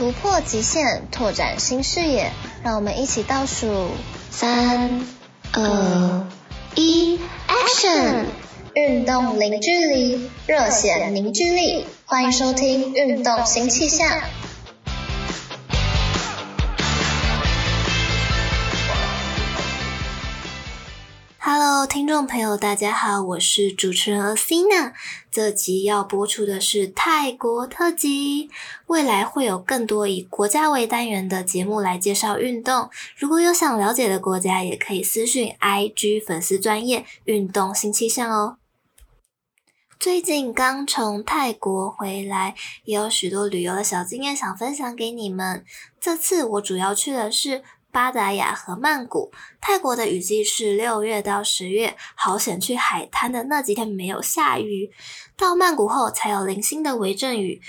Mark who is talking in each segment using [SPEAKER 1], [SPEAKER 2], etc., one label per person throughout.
[SPEAKER 1] 突破极限，拓展新视野，让我们一起倒数三、二、一，Action！运动零距离，热血凝聚力，欢迎收听《运动新气象》。Hello，听众朋友，大家好，我是主持人 Athena。这集要播出的是泰国特辑，未来会有更多以国家为单元的节目来介绍运动。如果有想了解的国家，也可以私讯 IG 粉丝专业运动新气象哦。最近刚从泰国回来，也有许多旅游的小经验想分享给你们。这次我主要去的是。巴达雅和曼谷，泰国的雨季是六月到十月，好险去海滩的那几天没有下雨。到曼谷后才有零星的微阵雨。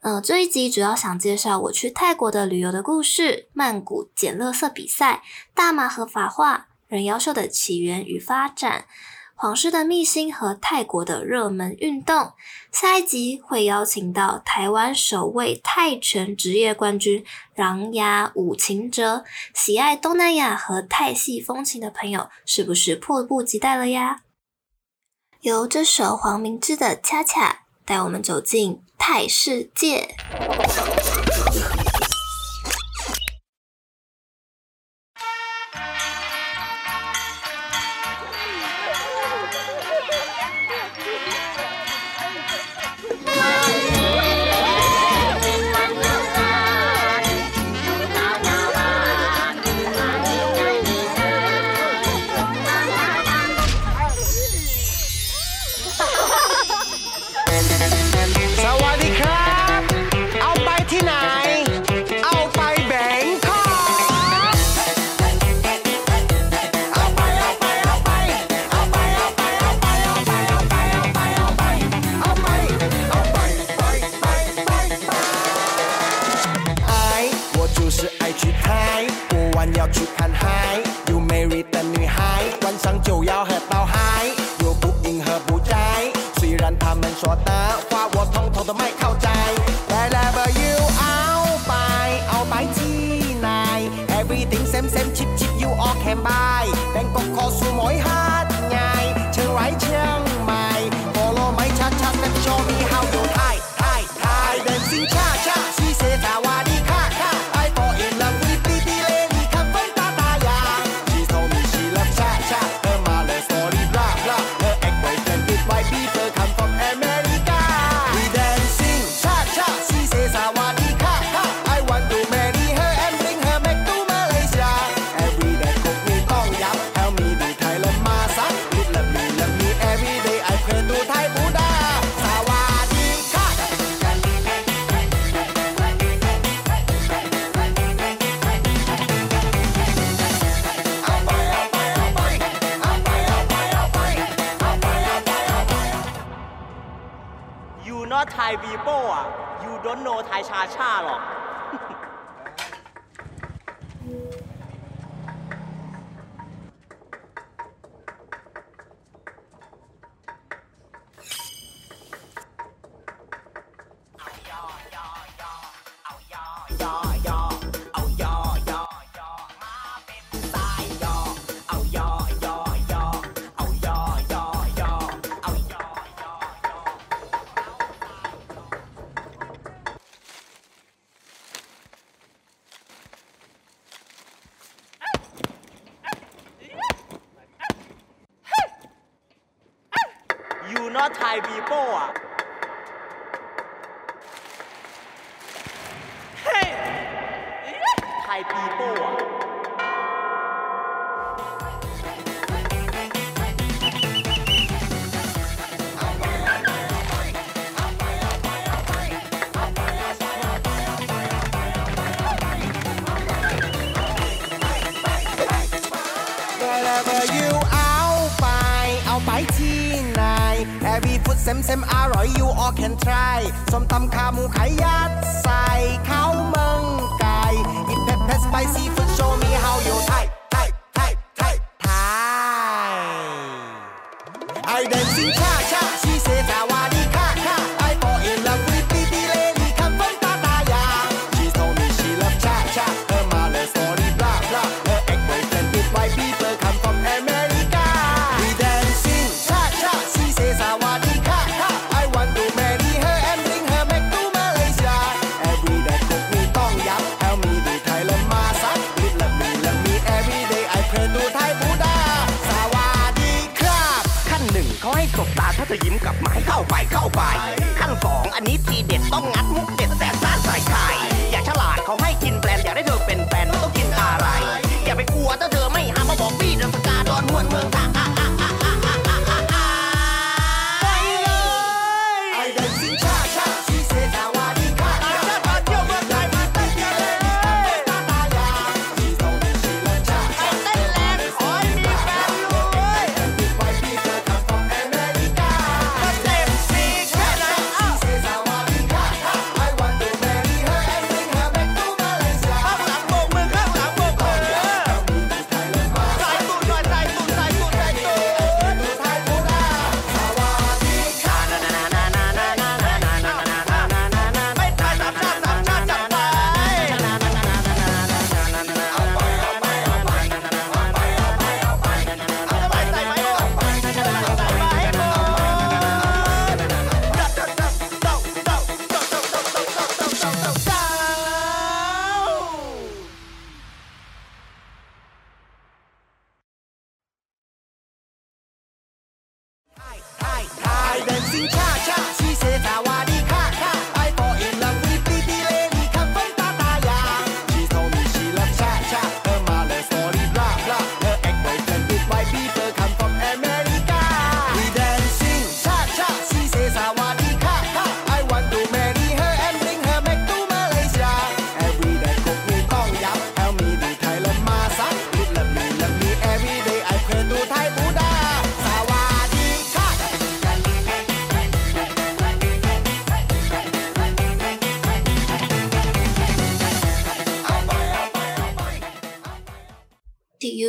[SPEAKER 1] 呃，这一集主要想介绍我去泰国的旅游的故事，曼谷捡垃圾比赛，大麻合法化，人妖秀的起源与发展。皇室的秘辛和泰国的热门运动，下一集会邀请到台湾首位泰拳职业冠军琅琊武秦哲。喜爱东南亚和泰系风情的朋友，是不是迫不及待了呀？由这首黄明志的《恰恰》带我们走进泰世界。า
[SPEAKER 2] ให้
[SPEAKER 3] เข้าไปเข้าไป ขั้นสองอันนี้ทีเด็ดต้องงัดมุก
[SPEAKER 2] sin
[SPEAKER 1] casa.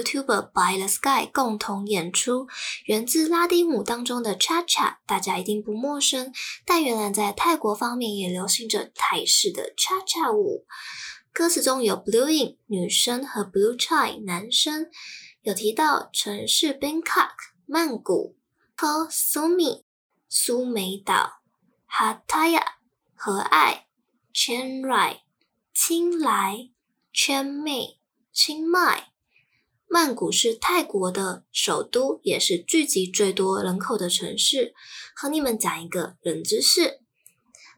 [SPEAKER 1] YouTuber By the Sky 共同演出，源自拉丁舞当中的 Cha Cha，大家一定不陌生。但原来在泰国方面也流行着泰式的 Cha Cha 舞，歌词中有 Blue In 女生和 Blue Chai 男生，有提到城市 Bangkok 曼谷、，Ko Sumi 苏梅岛、，Hataya 和爱、Chiang Rai 清莱、Chiang Mai 清迈。曼谷是泰国的首都，也是聚集最多人口的城市。和你们讲一个冷知识：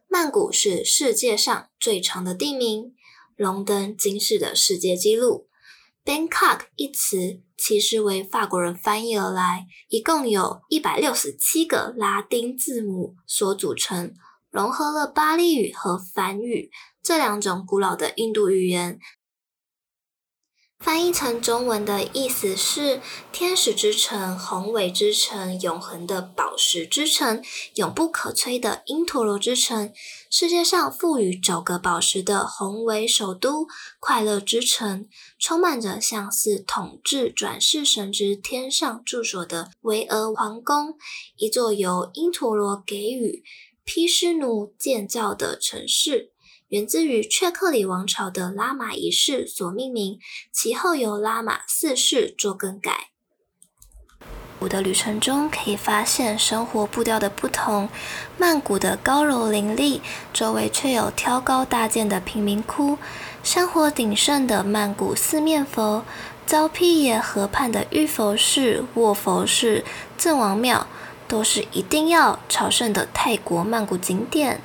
[SPEAKER 1] 曼谷是世界上最长的地名，荣登金氏的世界纪录。Bangkok 一词其实为法国人翻译而来，一共有一百六十七个拉丁字母所组成，融合了巴利语和梵语这两种古老的印度语言。翻译成中文的意思是“天使之城”、“宏伟之城”、“永恒的宝石之城”、“永不可摧的因陀罗之城”、“世界上赋予九个宝石的宏伟首都”、“快乐之城”，充满着像是统治转世神之天上住所的巍峨皇宫，一座由因陀罗给予毗湿奴建造的城市。源自于雀克里王朝的拉玛一世所命名，其后由拉玛四世做更改。我的旅程中可以发现生活步调的不同，曼谷的高楼林立，周围却有挑高搭建的贫民窟；山火鼎盛的曼谷四面佛、昭披耶河畔的玉佛寺、卧佛寺、郑王庙，都是一定要朝圣的泰国曼谷景点。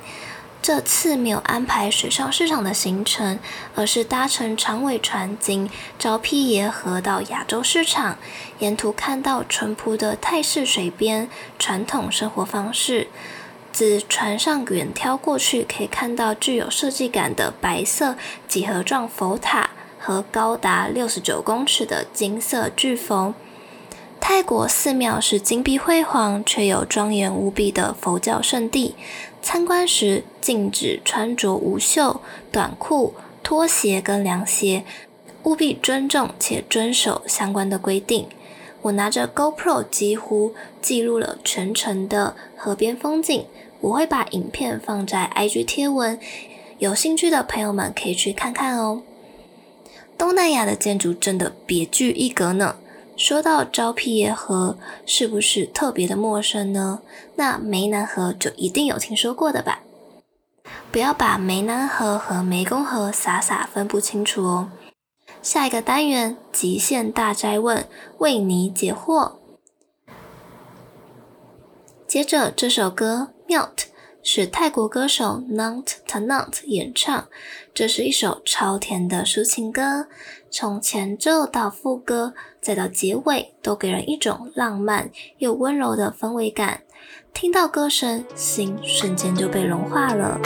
[SPEAKER 1] 这次没有安排水上市场的行程，而是搭乘长尾船经昭披耶河到亚洲市场，沿途看到淳朴的泰式水边传统生活方式。自船上远眺过去，可以看到具有设计感的白色几何状佛塔和高达六十九公尺的金色巨佛。泰国寺庙是金碧辉煌却有庄严无比的佛教圣地，参观时禁止穿着无袖、短裤、拖鞋跟凉鞋，务必尊重且遵守相关的规定。我拿着 GoPro 几乎记录了全程的河边风景，我会把影片放在 IG 贴文，有兴趣的朋友们可以去看看哦。东南亚的建筑真的别具一格呢。说到昭披耶河，是不是特别的陌生呢？那湄南河就一定有听说过的吧？不要把湄南河和湄公河傻傻分不清楚哦。下一个单元，极限大哉问，为你解惑。接着这首歌《Melt》是泰国歌手 Nant Tanant 演唱，这是一首超甜的抒情歌，从前奏到副歌再到结尾，都给人一种浪漫又温柔的氛围感。听到歌声，心瞬间就被融化了。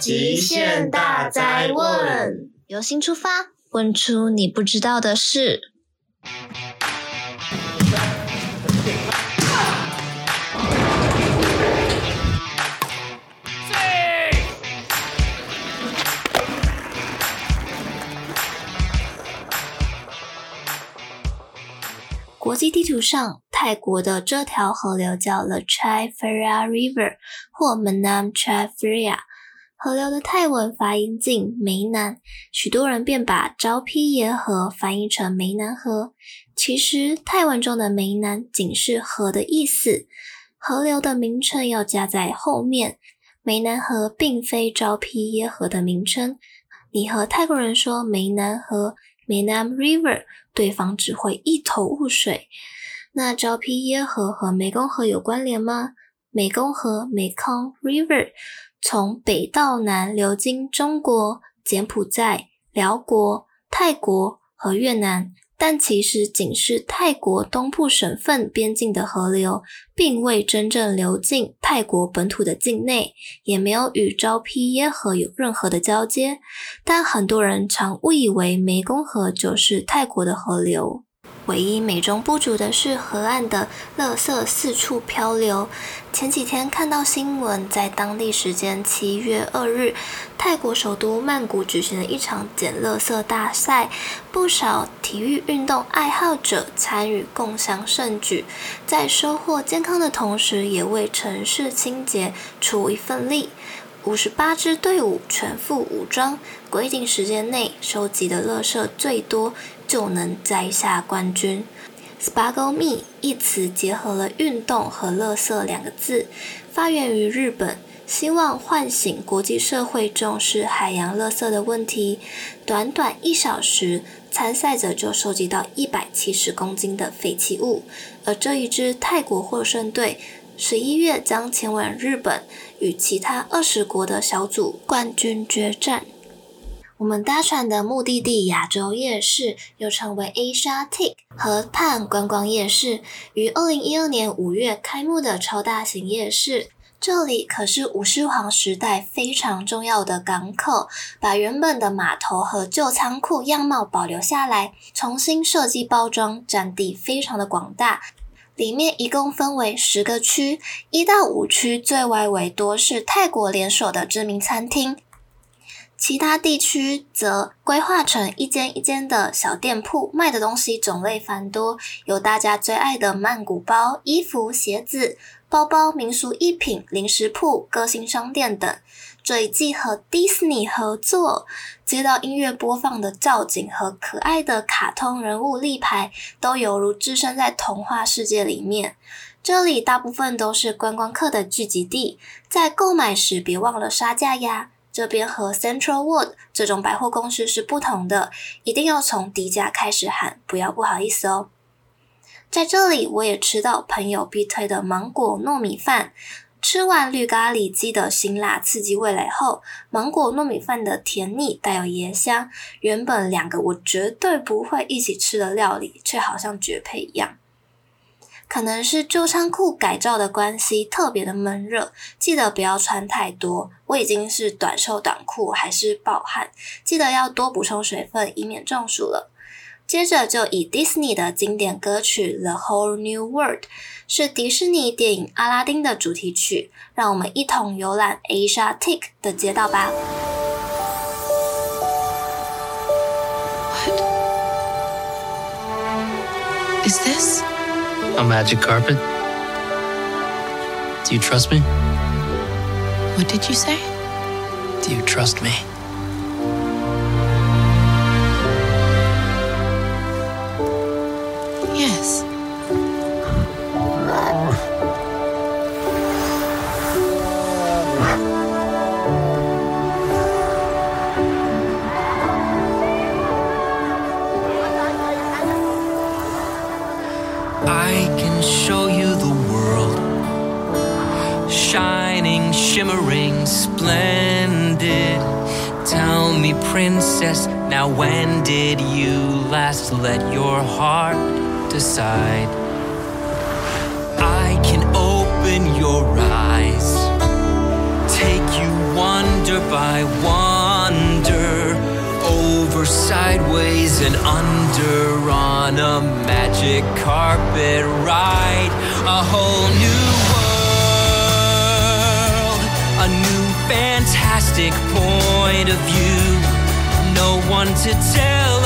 [SPEAKER 1] 极限大灾问，由心出发，问出你不知道的事。国际地图上，泰国的这条河流叫 The Chai Phraya River 或 Menam Chai Phraya。河流的泰文发音近湄南，许多人便把昭披耶河翻译成湄南河。其实泰文中的湄南仅是河的意思，河流的名称要加在后面。湄南河并非昭披耶河的名称。你和泰国人说湄南河 （Menam River），对方只会一头雾水。那昭披耶河和湄公河有关联吗？湄公河 （Mekong River）。从北到南流经中国、柬埔寨、寮国、泰国和越南，但其实仅是泰国东部省份边境的河流，并未真正流进泰国本土的境内，也没有与昭披耶河有任何的交接。但很多人常误以为湄公河就是泰国的河流。唯一美中不足的是河岸的垃圾四处漂流。前几天看到新闻，在当地时间七月二日，泰国首都曼谷举行了一场捡垃圾大赛，不少体育运动爱好者参与共享盛举，在收获健康的同时，也为城市清洁出一份力。五十八支队伍全副武装，规定时间内收集的垃圾最多。就能摘下冠军。Spago Me 一词结合了运动和垃圾两个字，发源于日本，希望唤醒国际社会重视海洋垃圾的问题。短短一小时，参赛者就收集到一百七十公斤的废弃物。而这一支泰国获胜队，十一月将前往日本，与其他二十国的小组冠军决战。我们搭船的目的地亚洲夜市，又称为 Asiatique 河畔观光夜市，于二零一二年五月开幕的超大型夜市。这里可是武士皇时代非常重要的港口，把原本的码头和旧仓库样貌保留下来，重新设计包装，占地非常的广大。里面一共分为十个区，一到五区最外围多是泰国连锁的知名餐厅。其他地区则规划成一间一间的小店铺，卖的东西种类繁多，有大家最爱的曼谷包、衣服、鞋子、包包、民俗艺品、零食铺、个性商店等。这一季和迪士尼合作，接到音乐播放的造景和可爱的卡通人物立牌，都犹如置身在童话世界里面。这里大部分都是观光客的聚集地，在购买时别忘了杀价呀。这边和 Central World 这种百货公司是不同的，一定要从低价开始喊，不要不好意思哦。在这里，我也吃到朋友必推的芒果糯米饭。吃完绿咖喱鸡的辛辣刺激味蕾后，芒果糯米饭的甜腻带有椰香，原本两个我绝对不会一起吃的料理，却好像绝配一样。可能是旧仓库改造的关系，特别的闷热，记得不要穿太多。我已经是短袖短裤，还是暴汗，记得要多补充水分，以免中暑了。接着就以 Disney 的经典歌曲《The Whole New World》，是迪士尼电影《阿拉丁》的主题曲，让我们一同游览 Asiatique 的街道吧。
[SPEAKER 4] What is this? A magic carpet? Do you trust me?
[SPEAKER 5] What did you say?
[SPEAKER 4] Do you trust me?
[SPEAKER 6] Shimmering, splendid. Tell me, princess, now when did you last let your heart decide? I can open your eyes, take you wonder by wonder, over, sideways, and under on a magic carpet ride, a whole new new fantastic point of view. No one to tell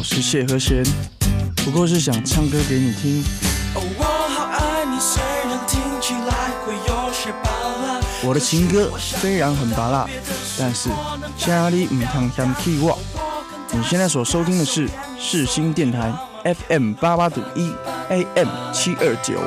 [SPEAKER 7] 我是谢和弦，不过是想唱歌给你听。
[SPEAKER 6] 哦，我好爱你，虽然听起来会有些拔辣。
[SPEAKER 7] 我的情歌虽然很拔辣，但是家里唔通嫌弃我。你现在所收听的是世新电台 FM 八八点一 AM 七二九。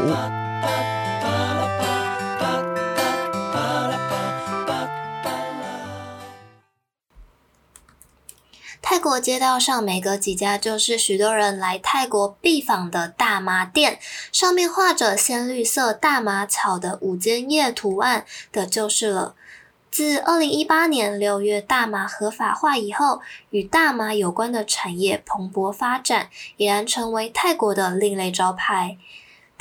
[SPEAKER 1] 国街道上每隔几家就是许多人来泰国必访的大麻店，上面画着鲜绿色大麻草的五间叶图案的就是了。自二零一八年六月大麻合法化以后，与大麻有关的产业蓬勃发展，已然成为泰国的另类招牌。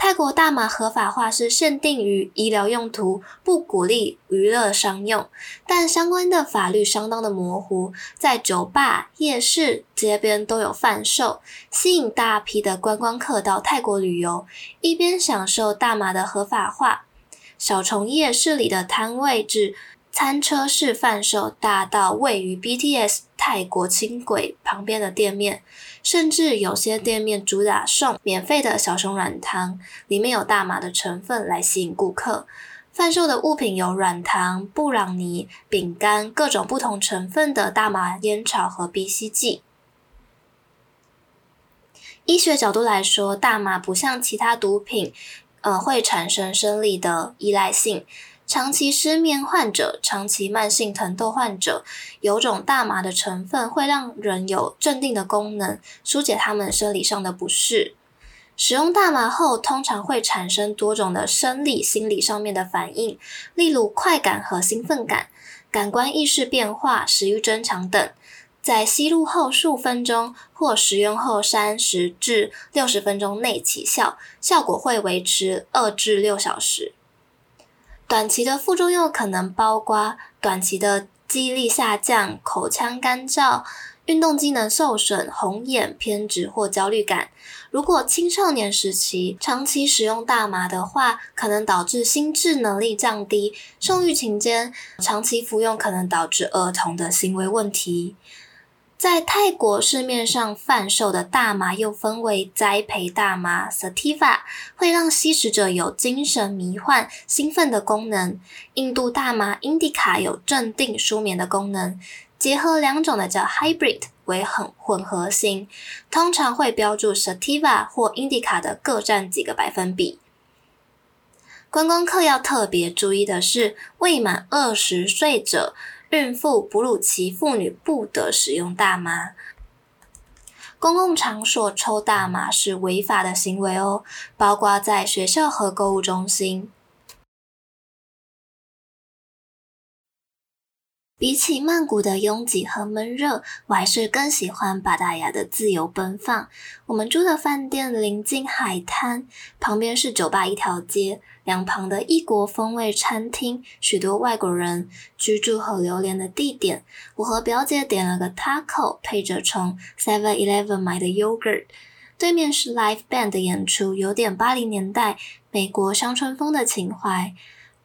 [SPEAKER 1] 泰国大麻合法化是限定于医疗用途，不鼓励娱乐商用，但相关的法律相当的模糊，在酒吧、夜市、街边都有贩售，吸引大批的观光客到泰国旅游，一边享受大麻的合法化。小虫夜市里的摊位至餐车式贩售，大到位于 BTS 泰国轻轨旁边的店面，甚至有些店面主打送免费的小熊软糖，里面有大麻的成分来吸引顾客。贩售的物品有软糖、布朗尼、饼干，各种不同成分的大麻烟草和鼻吸剂。医学角度来说，大麻不像其他毒品，呃，会产生生理的依赖性。长期失眠患者、长期慢性疼痛患者，有种大麻的成分会让人有镇定的功能，疏解他们生理上的不适。使用大麻后，通常会产生多种的生理、心理上面的反应，例如快感和兴奋感、感官意识变化、食欲增强等。在吸入后数分钟或食用后三十至六十分钟内起效，效果会维持二至六小时。短期的副作用可能包括短期的记忆力下降、口腔干燥、运动机能受损、红眼、偏执或焦虑感。如果青少年时期长期使用大麻的话，可能导致心智能力降低；受孕期间长期服用可能导致儿童的行为问题。在泰国市面上贩售的大麻又分为栽培大麻 （Sativa），会让吸食者有精神迷幻、兴奋的功能；印度大麻 （Indica） 有镇定、舒眠的功能。结合两种的叫 Hybrid，为很混合型，通常会标注 Sativa 或 Indica 的各占几个百分比。观光客要特别注意的是，未满二十岁者。孕妇、哺乳期妇女不得使用大麻。公共场所抽大麻是违法的行为哦，包括在学校和购物中心。比起曼谷的拥挤和闷热，我还是更喜欢芭达雅的自由奔放。我们住的饭店临近海滩，旁边是酒吧一条街，两旁的异国风味餐厅，许多外国人居住和流连的地点。我和表姐点了个 taco，配着从 Seven Eleven 买的 yogurt。对面是 live band 的演出，有点八零年代美国乡村风的情怀。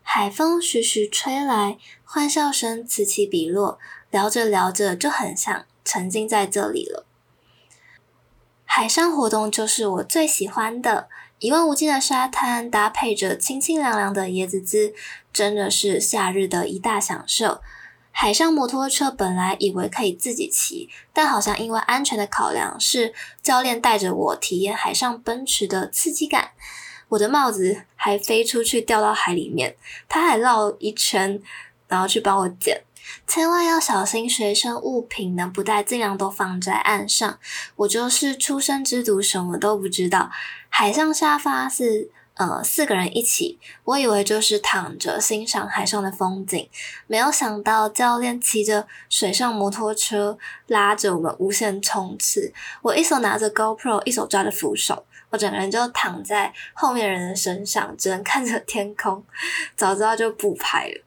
[SPEAKER 1] 海风徐徐吹来，欢笑声此起彼落，聊着聊着就很想沉浸在这里了。海上活动就是我最喜欢的，一望无际的沙滩搭配着清清凉凉的椰子汁，真的是夏日的一大享受。海上摩托车本来以为可以自己骑，但好像因为安全的考量，是教练带着我体验海上奔驰的刺激感。我的帽子还飞出去掉到海里面，他还绕一圈，然后去帮我捡。千万要小心随身物品，能不带尽量都放在岸上。我就是初生之犊，什么都不知道。海上沙发是呃四个人一起，我以为就是躺着欣赏海上的风景，没有想到教练骑着水上摩托车拉着我们无限冲刺。我一手拿着 GoPro，一手抓着扶手。我整个人就躺在后面人的身上，只能看着天空。早知道就不拍了。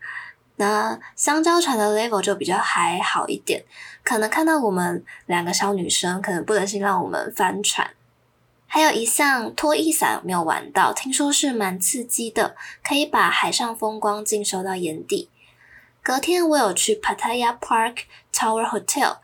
[SPEAKER 1] 那香蕉船的 level 就比较还好一点，可能看到我们两个小女生，可能不忍心让我们翻船。还有一项拖衣伞没有玩到，听说是蛮刺激的，可以把海上风光尽收到眼底。隔天我有去 Pattaya Park Tower Hotel。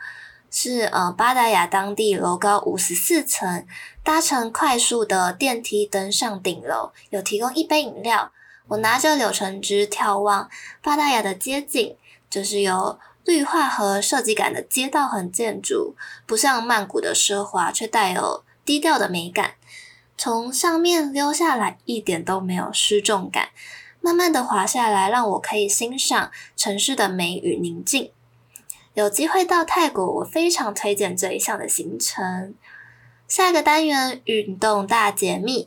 [SPEAKER 1] 是呃，巴达雅当地楼高五十四层，搭乘快速的电梯登上顶楼，有提供一杯饮料。我拿着柳橙汁眺望芭达雅的街景，就是有绿化和设计感的街道和建筑，不像曼谷的奢华，却带有低调的美感。从上面溜下来，一点都没有失重感，慢慢的滑下来，让我可以欣赏城市的美与宁静。有机会到泰国，我非常推荐这一项的行程。下个单元运动大解密，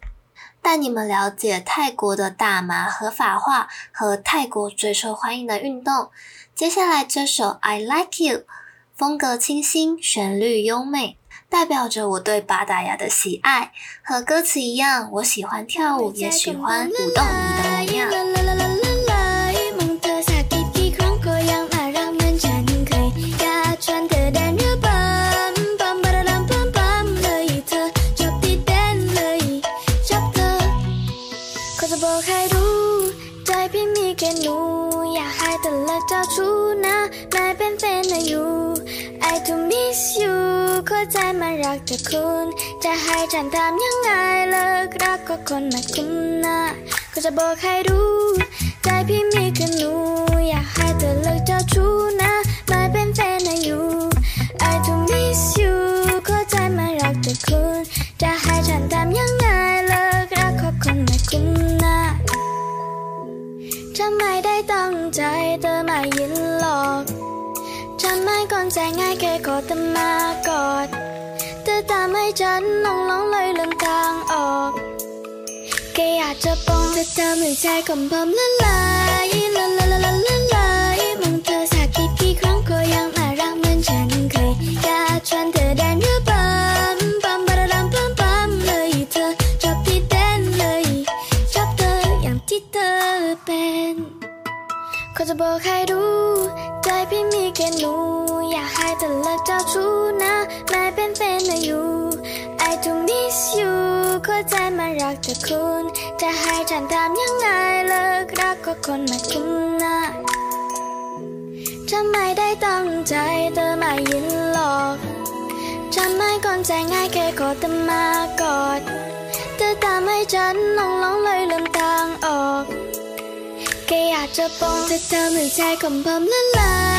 [SPEAKER 1] 带你们了解泰国的大麻合法化和泰国最受欢迎的运动。接下来这首《I Like You》，风格清新，旋律优美，代表着我对巴达雅的喜爱。和歌词一样，我喜欢跳舞，也喜欢舞动你的 miss you
[SPEAKER 8] ข้าใจมันรักแต่คุณ จะให้ฉันทำยังไงเลิกรักก็คนมาคุ้มนะก็จะบอกให้รู้ ใจพี่มีคือหนู อยากให้เธอเลิกเจ้าชู้นะมาเป็นแฟนอยู่ I do miss you ข้าใจมันรักแต่คุณ จะให้ฉันทำยังไงเลิกรักก็คนมาคุ้มนะาทำไม่ได้ตั้งใจเธอมายินหลอก ทำให้คนใจง่ายแค่ขอตมากอดเธอทำให้ฉันนองหองเลยลืมทางออกแค่อยากจะปองเธอทำให้ใจของผมละลายละละละละ รักแต่คุณ จะให้ฉันทำยังไงเลิกรักก็คนมาคุ้มนะทำไม่ได้ตั้งใจเธอไม่ยินหรอกจำไม่ก่อนใจง่ายแค่กอดแต่มากอดเธอตามให้ฉันลองลองเลยลืมทางออกแค่อยากจะปองเธอทำให้ใจข
[SPEAKER 1] องผมละลาย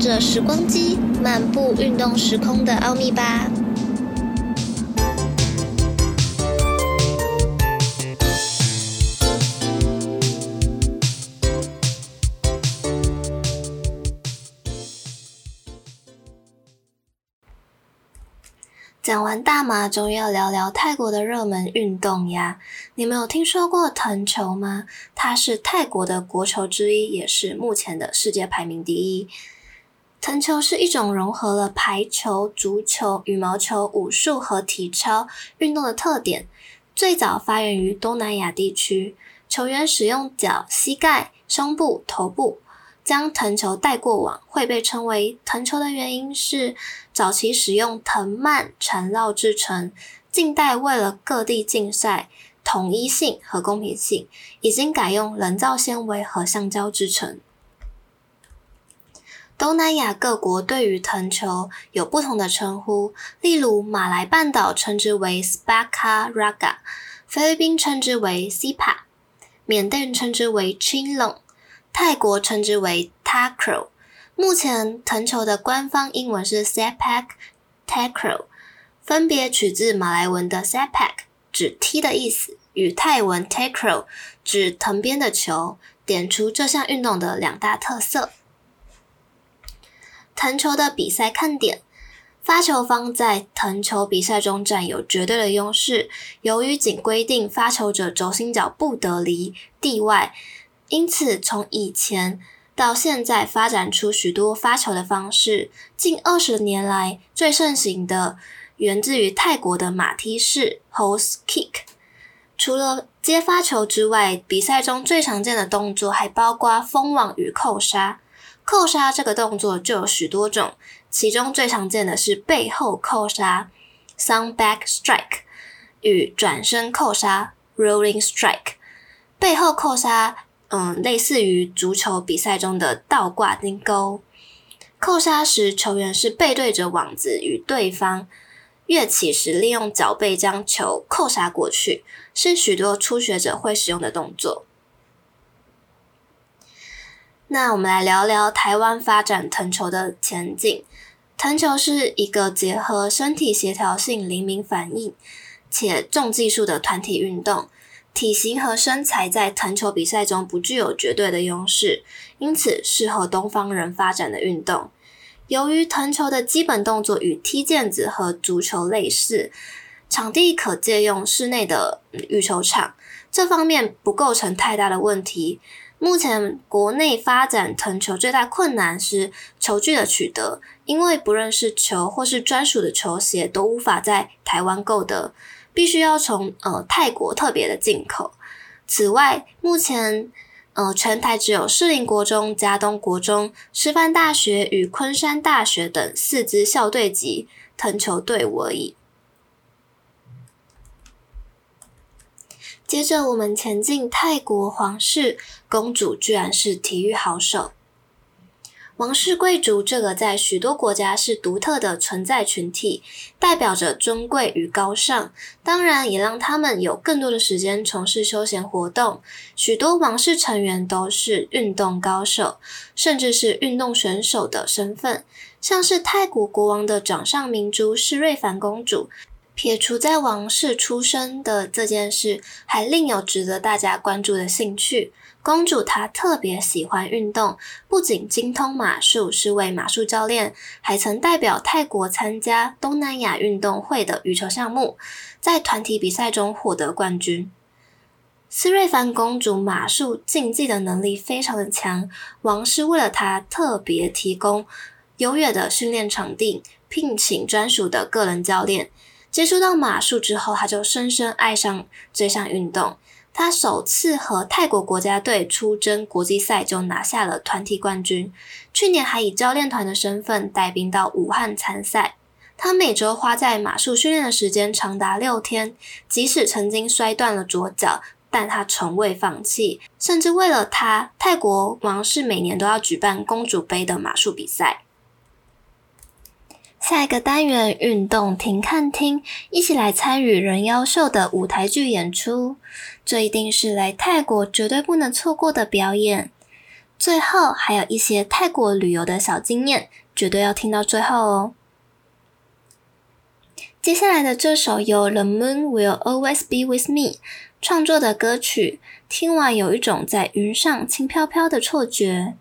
[SPEAKER 1] 着时光机，漫步运动时空的奥秘吧。讲完大马，终于要聊聊泰国的热门运动呀。你们有听说过藤球吗？它是泰国的国球之一，也是目前的世界排名第一。藤球是一种融合了排球、足球、羽毛球、武术和体操运动的特点。最早发源于东南亚地区，球员使用脚、膝盖、胸部、头部。将藤球带过网会被称为藤球的原因是，早期使用藤蔓缠绕制成，近代为了各地竞赛统一性和公平性，已经改用人造纤维和橡胶制成。东南亚各国对于藤球有不同的称呼，例如马来半岛称之为 s p a k a raga，菲律宾称之为 sipa，缅甸称之为 Chinlong。泰国称之为 Takro 目前藤球的官方英文是 Sepak Takro，分别取自马来文的 Sepak 指踢的意思，与泰文 Takro 指藤编的球，点出这项运动的两大特色。藤球的比赛看点，发球方在藤球比赛中占有绝对的优势，由于仅规定发球者轴心脚不得离地外。因此，从以前到现在，发展出许多发球的方式。近二十年来，最盛行的源自于泰国的马踢式 （Horse Kick）。除了接发球之外，比赛中最常见的动作还包括封网与扣杀。扣杀这个动作就有许多种，其中最常见的是背后扣杀 s o u n d Back Strike） 与转身扣杀 （Rolling Strike）。背后扣杀。嗯，类似于足球比赛中的倒挂金钩。扣杀时，球员是背对着网子，与对方跃起时，利用脚背将球扣杀过去，是许多初学者会使用的动作。那我们来聊聊台湾发展藤球的前景。藤球是一个结合身体协调性、灵敏反应且重技术的团体运动。体型和身材在藤球比赛中不具有绝对的优势，因此适合东方人发展的运动。由于藤球的基本动作与踢毽子和足球类似，场地可借用室内的羽球场，这方面不构成太大的问题。目前国内发展藤球最大困难是球具的取得，因为不论是球或是专属的球鞋都无法在台湾购得。必须要从呃泰国特别的进口。此外，目前呃全台只有士林国中、佳东国中、师范大学与昆山大学等四支校队级藤球队伍而已。接着我们前进，泰国皇室公主居然是体育好手。王室贵族这个在许多国家是独特的存在群体，代表着尊贵与高尚，当然也让他们有更多的时间从事休闲活动。许多王室成员都是运动高手，甚至是运动选手的身份，像是泰国国王的掌上明珠是瑞凡公主，
[SPEAKER 9] 撇除在王室出生的这件事，还另有值得大家关注的兴趣。公主她特别喜欢运动，不仅精通马术，是位马术教练，还曾代表泰国参加东南亚运动会的羽球项目，在团体比赛中获得冠军。斯瑞凡公主马术竞技的能力非常的强，王室为了她特别提供优越的训练场地，聘请专属的个人教练。接触到马术之后，他就深深爱上这项运动。他首次和泰国国家队出征国际赛就拿下了团体冠军。去年还以教练团的身份带兵到武汉参赛。他每周花在马术训练的时间长达六天，即使曾经摔断了左脚，但他从未放弃。甚至为了他，泰国王室每年都要举办公主杯的马术比赛。下一个单元运动停看听，一起来参与人妖秀的舞台剧演出，这一定是来泰国绝对不能错过的表演。最后还有一些泰国旅游的小经验，绝对要听到最后哦。接下来的这首由 The Moon Will Always Be With Me 创作的歌曲，听完有一种在云上轻飘飘的错觉。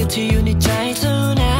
[SPEAKER 10] you till you need time tonight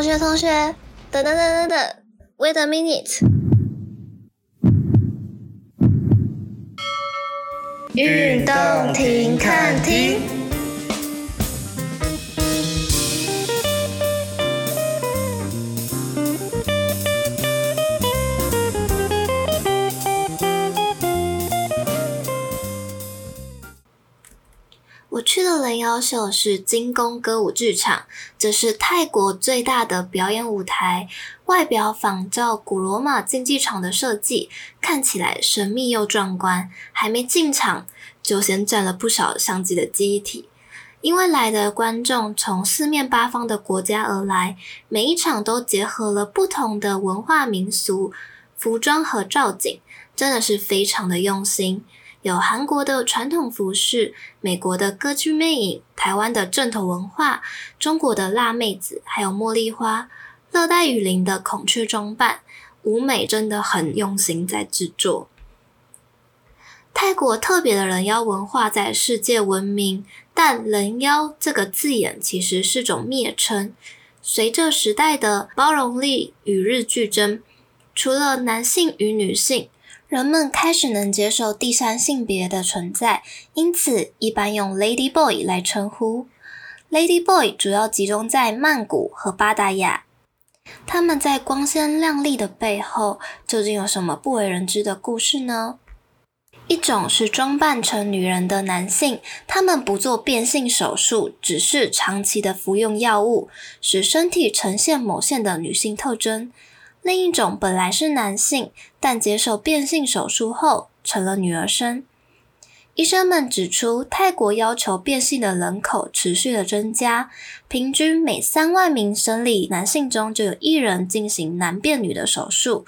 [SPEAKER 1] 同学，同学，等等等等等，Wait a minute。运动停看停。我去的人妖秀是金宫歌舞剧场，这是泰国最大的表演舞台，外表仿照古罗马竞技场的设计，看起来神秘又壮观。还没进场，就先占了不少相机的记忆体，因为来的观众从四面八方的国家而来，每一场都结合了不同的文化民俗、服装和造景，真的是非常的用心。有韩国的传统服饰、美国的歌剧魅影、台湾的正统文化、中国的辣妹子，还有茉莉花、热带雨林的孔雀装扮，舞美真的很用心在制作。泰国特别的人妖文化在世界闻名，但人妖这个字眼其实是种蔑称。随着时代的包容力与日俱增，除了男性与女性。人们开始能接受第三性别的存在，因此一般用 Lady Boy 来称呼。Lady Boy 主要集中在曼谷和巴达雅。他们在光鲜亮丽的背后，究竟有什么不为人知的故事呢？一种是装扮成女人的男性，他们不做变性手术，只是长期的服用药物，使身体呈现某些的女性特征。另一种本来是男性，但接受变性手术后成了女儿身。医生们指出，泰国要求变性的人口持续的增加，平均每三万名生理男性中就有一人进行男变女的手术，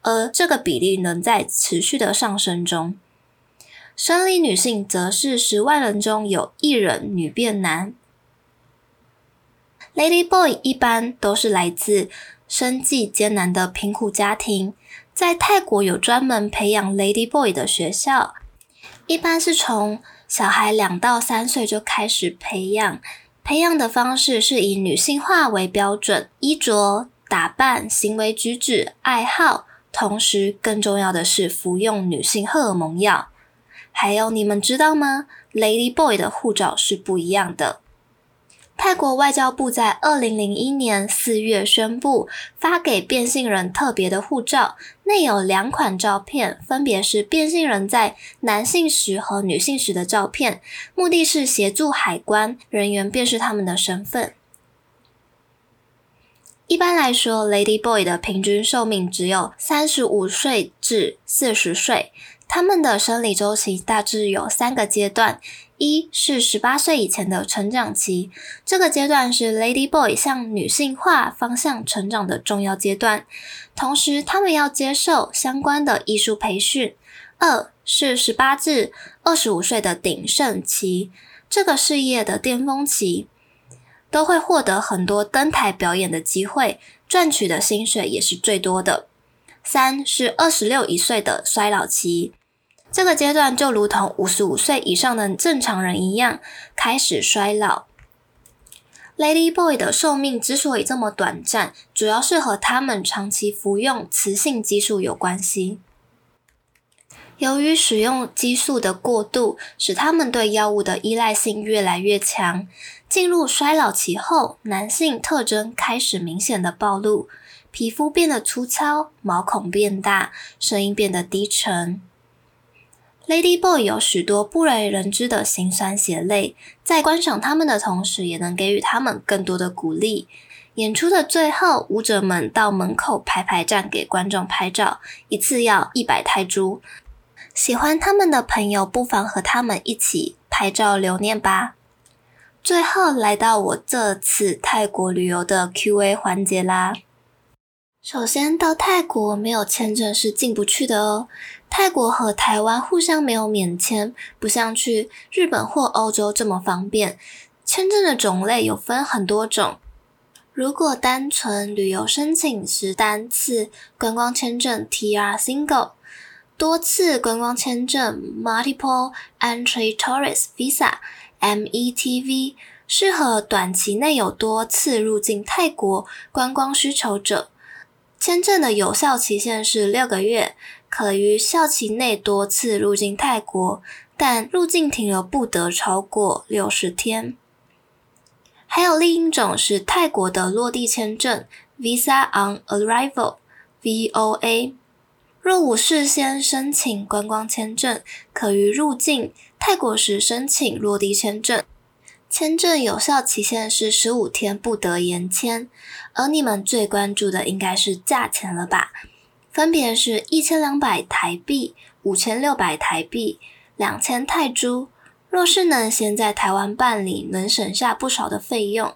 [SPEAKER 1] 而这个比例仍在持续的上升中。生理女性则是十万人中有一人女变男。Lady Boy 一般都是来自生计艰难的贫苦家庭，在泰国有专门培养 Lady Boy 的学校，一般是从小孩两到三岁就开始培养。培养的方式是以女性化为标准，衣着、打扮、行为举止、爱好，同时更重要的是服用女性荷尔蒙药。还有，你们知道吗？Lady Boy 的护照是不一样的。泰国外交部在二零零一年四月宣布，发给变性人特别的护照，内有两款照片，分别是变性人在男性时和女性时的照片，目的是协助海关人员辨识他们的身份。一般来说，Lady Boy 的平均寿命只有三十五岁至四十岁，他们的生理周期大致有三个阶段。一是十八岁以前的成长期，这个阶段是 Lady Boy 向女性化方向成长的重要阶段，同时他们要接受相关的艺术培训。二是十八至二十五岁的鼎盛期，这个事业的巅峰期，都会获得很多登台表演的机会，赚取的薪水也是最多的。三是二十六一岁的衰老期。这个阶段就如同五十五岁以上的正常人一样，开始衰老。Lady Boy 的寿命之所以这么短暂，主要是和他们长期服用雌性激素有关系。由于使用激素的过度，使他们对药物的依赖性越来越强。进入衰老期后，男性特征开始明显的暴露，皮肤变得粗糙，毛孔变大，声音变得低沉。Lady Boy 有许多不为人知的辛酸血泪，在观赏他们的同时，也能给予他们更多的鼓励。演出的最后，舞者们到门口排排站给观众拍照，一次要一百泰铢。喜欢他们的朋友，不妨和他们一起拍照留念吧。最后来到我这次泰国旅游的 Q&A 环节啦。首先到泰国没有签证是进不去的哦。泰国和台湾互相没有免签，不像去日本或欧洲这么方便。签证的种类有分很多种，如果单纯旅游申请是单次观光签证 （TR Single），多次观光签证 （Multiple Entry Tourist Visa）。METV 适合短期内有多次入境泰国观光需求者，签证的有效期限是六个月，可于效期内多次入境泰国，但入境停留不得超过六十天。还有另一种是泰国的落地签证 Visa on Arrival（VOA），若无事先申请观光签证，可于入境泰国时申请落地签证，签证有效期限是十五天，不得延签。而你们最关注的应该是价钱了吧？分别是一千两百台币、五千六百台币、两千泰铢。若是能先在台湾办理，能省下不少的费用。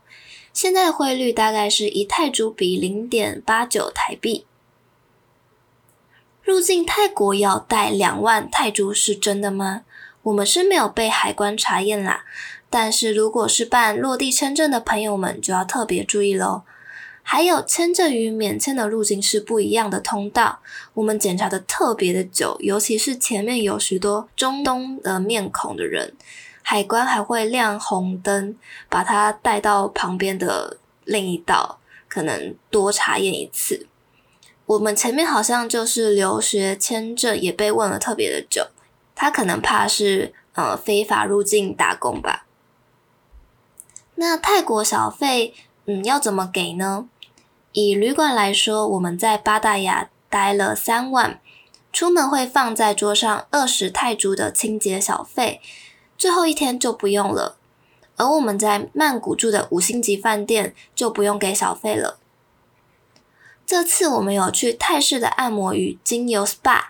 [SPEAKER 1] 现在汇率大概是一泰铢比零点八九台币。入境泰国要带两万泰铢是真的吗？我们是没有被海关查验啦，但是如果是办落地签证的朋友们就要特别注意喽。还有签证与免签的路径是不一样的通道，我们检查的特别的久，尤其是前面有许多中东的面孔的人，海关还会亮红灯，把他带到旁边的另一道，可能多查验一次。我们前面好像就是留学签证也被问了特别的久。他可能怕是呃非法入境打工吧。那泰国小费嗯要怎么给呢？以旅馆来说，我们在巴达雅待了三晚，出门会放在桌上二十泰铢的清洁小费，最后一天就不用了。而我们在曼谷住的五星级饭店就不用给小费了。这次我们有去泰式的按摩与精油 SPA。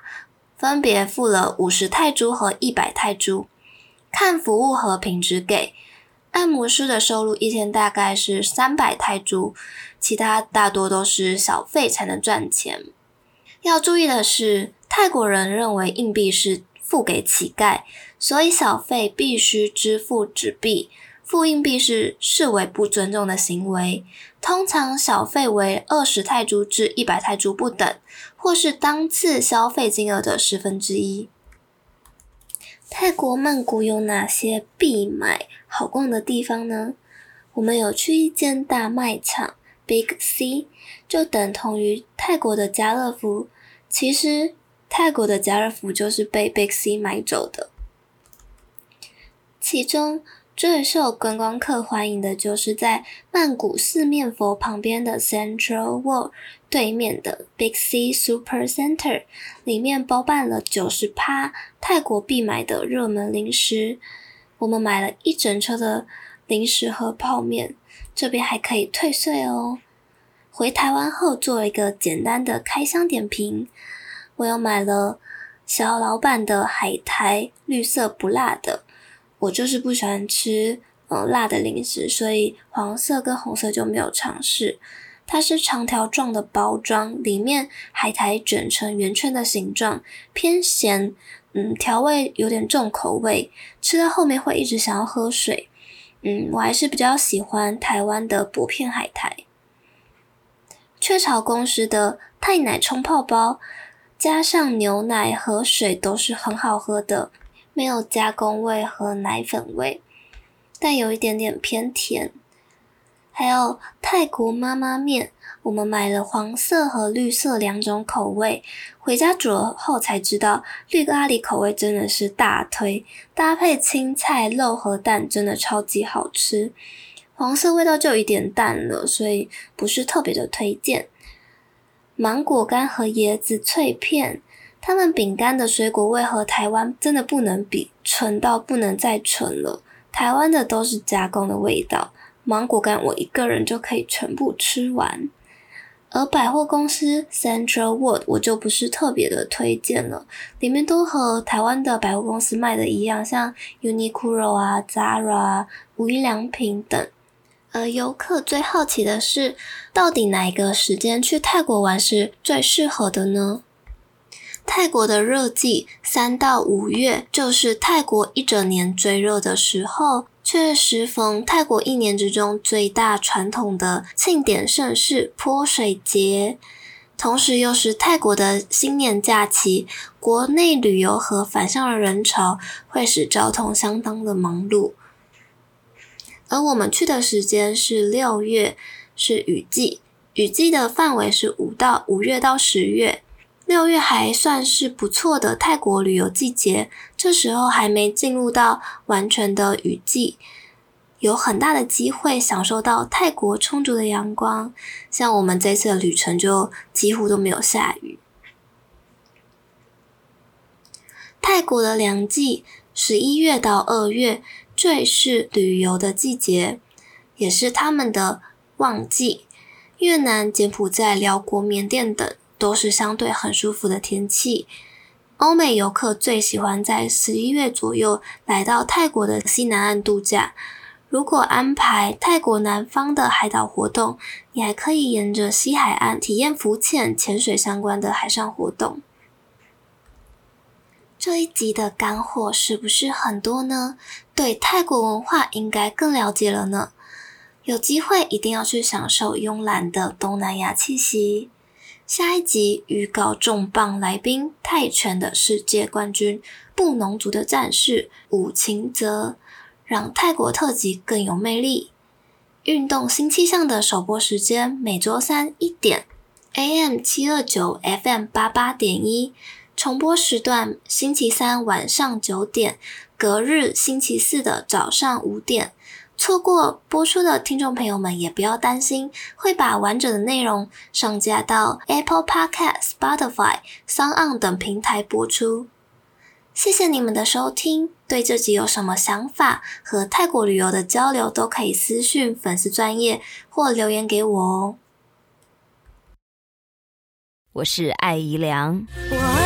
[SPEAKER 1] 分别付了五十泰铢和一百泰铢，看服务和品质给。按摩师的收入一天大概是三百泰铢，其他大多都是小费才能赚钱。要注意的是，泰国人认为硬币是付给乞丐，所以小费必须支付纸币。付硬币是视为不尊重的行为，通常小费为二十泰铢至一百泰铢不等，或是当次消费金额的十分之一。泰国曼谷有哪些必买、好逛的地方呢？我们有去一间大卖场 Big C，就等同于泰国的家乐福。其实泰国的家乐福就是被 Big C 买走的，其中。最受观光客欢迎的就是在曼谷四面佛旁边的 Central World 对面的 Big C Super Center，里面包办了九十趴泰国必买的热门零食。我们买了一整车的零食和泡面，这边还可以退税哦。回台湾后做了一个简单的开箱点评，我又买了小老板的海苔，绿色不辣的。我就是不喜欢吃嗯辣的零食，所以黄色跟红色就没有尝试。它是长条状的包装，里面海苔卷成圆圈的形状，偏咸，嗯，调味有点重口味，吃到后面会一直想要喝水。嗯，我还是比较喜欢台湾的薄片海苔。雀巢公司的太奶冲泡包，加上牛奶和水都是很好喝的。没有加工味和奶粉味，但有一点点偏甜。还有泰国妈妈面，我们买了黄色和绿色两种口味，回家煮了后才知道，绿咖喱口味真的是大推，搭配青菜、肉和蛋，真的超级好吃。黄色味道就有一点淡了，所以不是特别的推荐。芒果干和椰子脆片。他们饼干的水果味和台湾真的不能比，纯到不能再纯了。台湾的都是加工的味道，芒果干我一个人就可以全部吃完。而百货公司 Central World 我就不是特别的推荐了，里面都和台湾的百货公司卖的一样，像 Uniqlo 啊、Zara 啊、无印良品等。而游客最好奇的是，到底哪一个时间去泰国玩是最适合的呢？泰国的热季三到五月，就是泰国一整年最热的时候。却适逢泰国一年之中最大传统的庆典盛事泼水节，同时又是泰国的新年假期，国内旅游和返乡的人潮会使交通相当的忙碌。而我们去的时间是六月，是雨季，雨季的范围是五到五月到十月。六月还算是不错的泰国旅游季节，这时候还没进入到完全的雨季，有很大的机会享受到泰国充足的阳光。像我们这次的旅程就几乎都没有下雨。泰国的凉季，十一月到二月最是旅游的季节，也是他们的旺季。越南、柬埔寨、寮国、缅甸等。都是相对很舒服的天气。欧美游客最喜欢在十一月左右来到泰国的西南岸度假。如果安排泰国南方的海岛活动，你还可以沿着西海岸体验浮潜、潜水相关的海上活动。这一集的干货是不是很多呢？对泰国文化应该更了解了呢。有机会一定要去享受慵懒的东南亚气息。下一集预告重磅来宾泰拳的世界冠军布农族的战士武秦泽，让泰国特辑更有魅力。运动新气象的首播时间每周三一点，AM 七二九 FM 八八点一，重播时段星期三晚上九点，隔日星期四的早上五点。错过播出的听众朋友们也不要担心，会把完整的内容上架到 Apple Podcast、Spotify、SoundOn 等平台播出。谢谢你们的收听，对这集有什么想法和泰国旅游的交流，都可以私讯粉丝专业或留言给我哦。
[SPEAKER 11] 我是艾怡良。
[SPEAKER 12] 我